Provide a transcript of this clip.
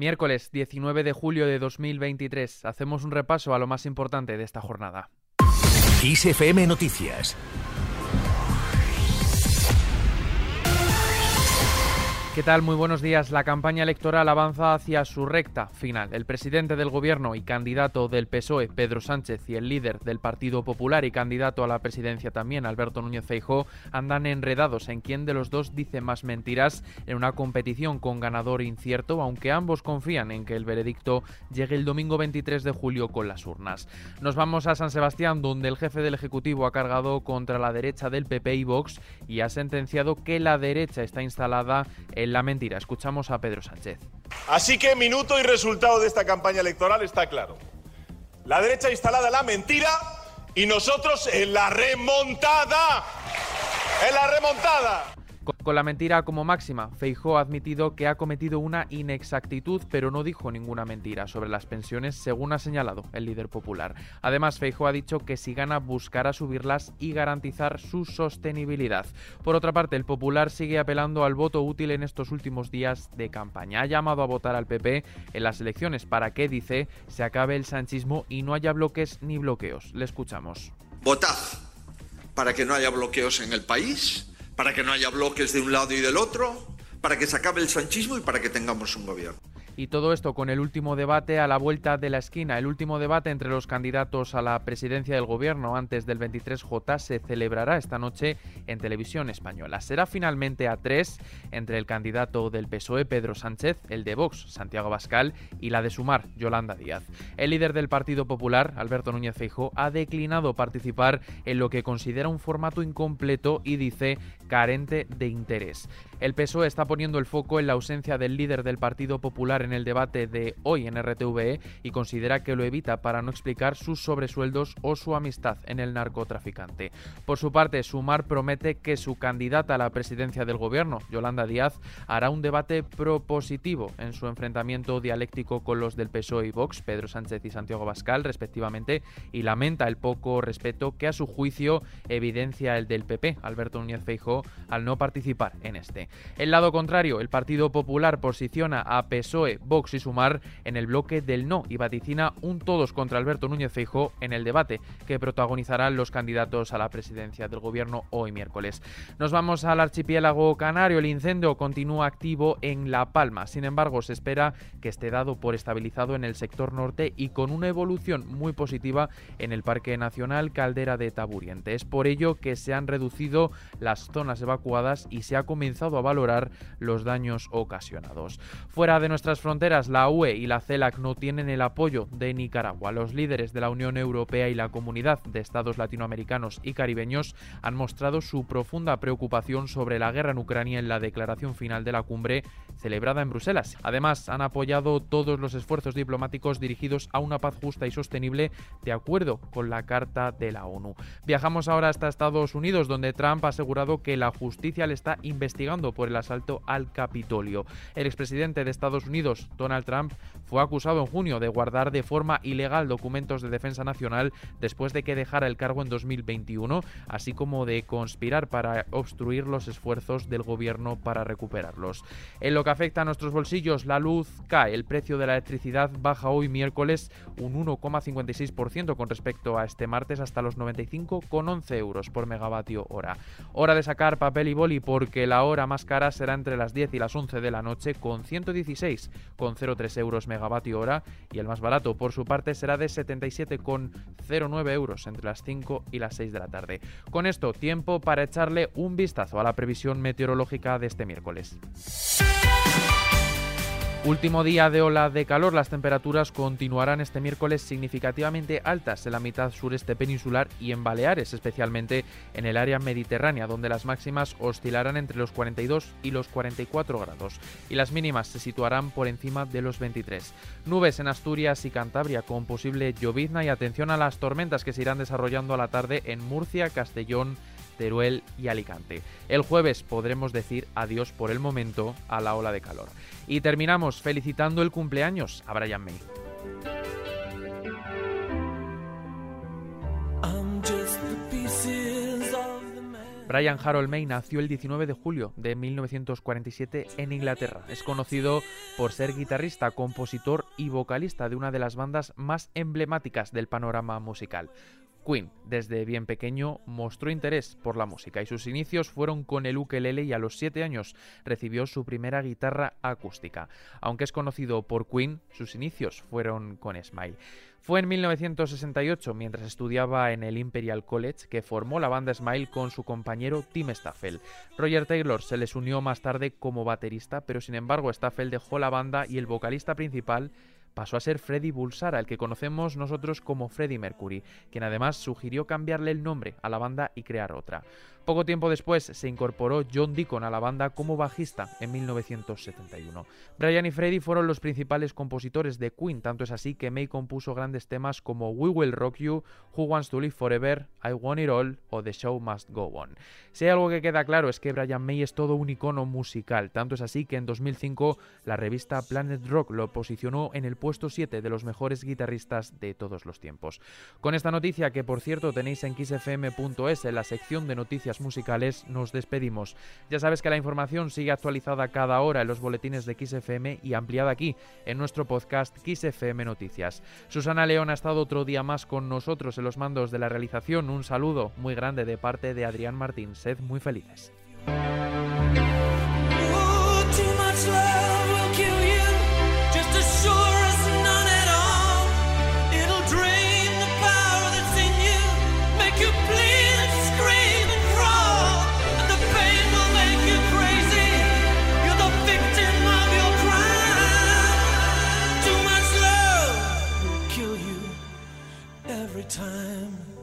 Miércoles 19 de julio de 2023. Hacemos un repaso a lo más importante de esta jornada. ISFM Noticias ¿Qué tal? Muy buenos días. La campaña electoral avanza hacia su recta final. El presidente del gobierno y candidato del PSOE, Pedro Sánchez, y el líder del Partido Popular y candidato a la presidencia también, Alberto Núñez Feijó, andan enredados en quién de los dos dice más mentiras en una competición con ganador incierto, aunque ambos confían en que el veredicto llegue el domingo 23 de julio con las urnas. Nos vamos a San Sebastián, donde el jefe del Ejecutivo ha cargado contra la derecha del PP y Vox y ha sentenciado que la derecha está instalada en la mentira. Escuchamos a Pedro Sánchez. Así que minuto y resultado de esta campaña electoral está claro. La derecha instalada en la mentira y nosotros en la remontada. En la remontada. Con la mentira como máxima, Feijó ha admitido que ha cometido una inexactitud, pero no dijo ninguna mentira sobre las pensiones, según ha señalado el líder popular. Además, Feijó ha dicho que si gana buscará subirlas y garantizar su sostenibilidad. Por otra parte, el popular sigue apelando al voto útil en estos últimos días de campaña. Ha llamado a votar al PP en las elecciones para que, dice, se acabe el sanchismo y no haya bloques ni bloqueos. Le escuchamos. Votad para que no haya bloqueos en el país para que no haya bloques de un lado y del otro, para que se acabe el sanchismo y para que tengamos un gobierno. Y todo esto con el último debate a la vuelta de la esquina. El último debate entre los candidatos a la presidencia del gobierno antes del 23J se celebrará esta noche en televisión española. Será finalmente a tres entre el candidato del PSOE, Pedro Sánchez, el de Vox, Santiago Bascal, y la de Sumar, Yolanda Díaz. El líder del Partido Popular, Alberto Núñez Feijóo, ha declinado participar en lo que considera un formato incompleto y dice carente de interés. El PSOE está poniendo el foco en la ausencia del líder del Partido Popular en el debate de hoy en RTVE y considera que lo evita para no explicar sus sobresueldos o su amistad en el narcotraficante. Por su parte, Sumar promete que su candidata a la presidencia del gobierno, Yolanda Díaz, hará un debate propositivo en su enfrentamiento dialéctico con los del PSOE y Vox, Pedro Sánchez y Santiago Bascal, respectivamente, y lamenta el poco respeto que a su juicio evidencia el del PP, Alberto Núñez Feijó, al no participar en este. El lado contrario, el Partido Popular posiciona a PSOE, Vox y Sumar en el bloque del no y vaticina un todos contra Alberto Núñez Feijó en el debate que protagonizarán los candidatos a la presidencia del gobierno hoy miércoles. Nos vamos al archipiélago canario. El incendio continúa activo en La Palma. Sin embargo, se espera que esté dado por estabilizado en el sector norte y con una evolución muy positiva en el Parque Nacional Caldera de Taburiente. Es por ello que se han reducido las zonas evacuadas y se ha comenzado a valorar los daños ocasionados. Fuera de nuestras fronteras, la UE y la CELAC no tienen el apoyo de Nicaragua. Los líderes de la Unión Europea y la Comunidad de Estados Latinoamericanos y Caribeños han mostrado su profunda preocupación sobre la guerra en Ucrania en la declaración final de la cumbre celebrada en Bruselas. Además, han apoyado todos los esfuerzos diplomáticos dirigidos a una paz justa y sostenible de acuerdo con la Carta de la ONU. Viajamos ahora hasta Estados Unidos, donde Trump ha asegurado que la justicia le está investigando por el asalto al Capitolio. El expresidente de Estados Unidos, Donald Trump, fue acusado en junio de guardar de forma ilegal documentos de defensa nacional después de que dejara el cargo en 2021, así como de conspirar para obstruir los esfuerzos del gobierno para recuperarlos. En lo que afecta a nuestros bolsillos, la luz cae. El precio de la electricidad baja hoy miércoles un 1,56% con respecto a este martes hasta los 95,11 euros por megavatio hora. Hora de sacar papel y boli porque la hora más cara será entre las 10 y las 11 de la noche con 116,03 euros megavatio hora y el más barato por su parte será de 77,09 euros entre las 5 y las 6 de la tarde. Con esto, tiempo para echarle un vistazo a la previsión meteorológica de este miércoles. Último día de ola de calor, las temperaturas continuarán este miércoles significativamente altas en la mitad sureste peninsular y en Baleares, especialmente en el área mediterránea, donde las máximas oscilarán entre los 42 y los 44 grados y las mínimas se situarán por encima de los 23. Nubes en Asturias y Cantabria con posible llovizna y atención a las tormentas que se irán desarrollando a la tarde en Murcia, Castellón, Teruel y Alicante. El jueves podremos decir adiós por el momento a la ola de calor. Y terminamos felicitando el cumpleaños a Brian May. Brian Harold May nació el 19 de julio de 1947 en Inglaterra. Es conocido por ser guitarrista, compositor y vocalista de una de las bandas más emblemáticas del panorama musical. Queen, desde bien pequeño, mostró interés por la música y sus inicios fueron con el ukelele y a los 7 años recibió su primera guitarra acústica. Aunque es conocido por Queen, sus inicios fueron con Smile. Fue en 1968, mientras estudiaba en el Imperial College, que formó la banda Smile con su compañero Tim Staffel. Roger Taylor se les unió más tarde como baterista, pero sin embargo Staffel dejó la banda y el vocalista principal pasó a ser Freddie Bulsara, el que conocemos nosotros como Freddie Mercury, quien además sugirió cambiarle el nombre a la banda y crear otra. Poco tiempo después se incorporó John Deacon a la banda como bajista en 1971. Brian y Freddie fueron los principales compositores de Queen, tanto es así que May compuso grandes temas como We Will Rock You, Who Wants to Live Forever, I Want It All o The Show Must Go On. Si hay algo que queda claro es que Brian May es todo un icono musical, tanto es así que en 2005 la revista Planet Rock lo posicionó en el puesto 7 de los mejores guitarristas de todos los tiempos. Con esta noticia que por cierto tenéis en xfm.es en la sección de noticias musicales, nos despedimos. Ya sabes que la información sigue actualizada cada hora en los boletines de XFM y ampliada aquí en nuestro podcast XFM Noticias. Susana León ha estado otro día más con nosotros en los mandos de la realización. Un saludo muy grande de parte de Adrián Martín. Sed muy felices. every time.